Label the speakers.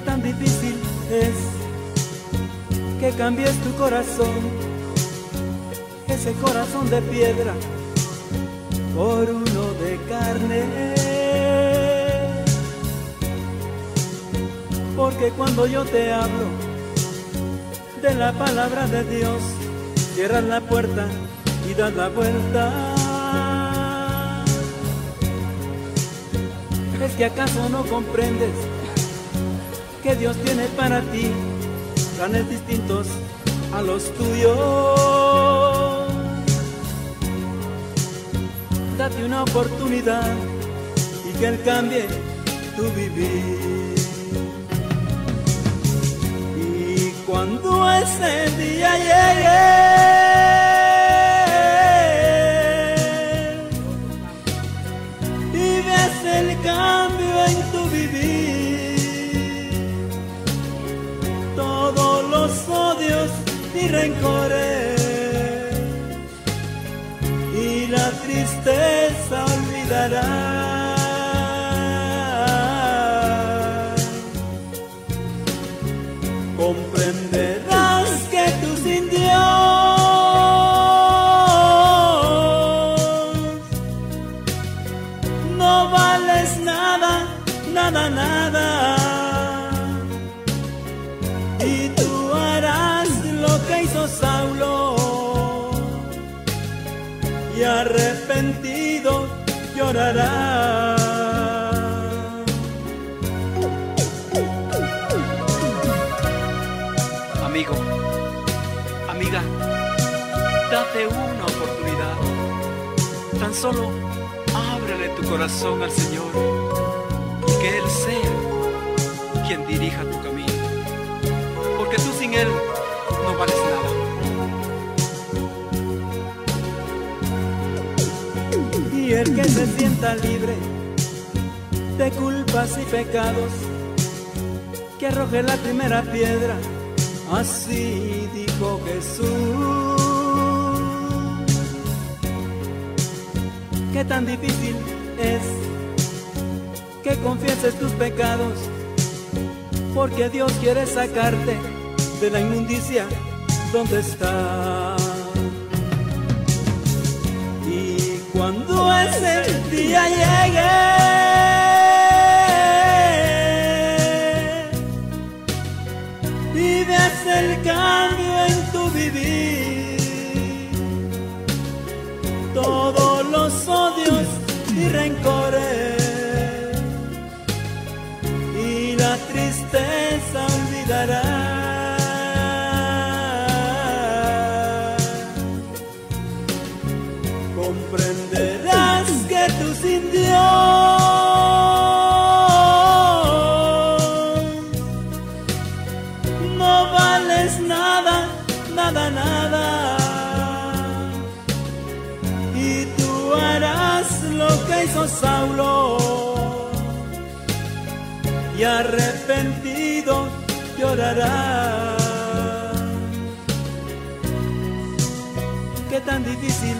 Speaker 1: tan difícil es que cambies tu corazón, ese corazón de piedra, por uno de carne. Porque cuando yo te hablo de la palabra de Dios, cierras la puerta y das la vuelta. ¿Es que acaso no comprendes? Que Dios tiene para ti planes distintos a los tuyos? Date una oportunidad y que Él cambie tu vivir. Y cuando ese día llegue rencores y la tristeza olvidarás. Comprenderás que tú sin Dios no vales nada, nada, nada.
Speaker 2: Amigo, amiga, date una oportunidad. Tan solo ábrele tu corazón al Señor y que Él sea quien dirija tu camino. Porque tú sin Él no vales nada.
Speaker 1: Que se sienta libre de culpas y pecados, que arroje la primera piedra. Así dijo Jesús. Qué tan difícil es que confieses tus pecados, porque Dios quiere sacarte de la inmundicia donde estás. Día llegue y veas el cambio en tu vivir, todos los odios y rencores y la tristeza olvidarás. comprenderás hizo Saulo y arrepentido llorarás. Qué tan difícil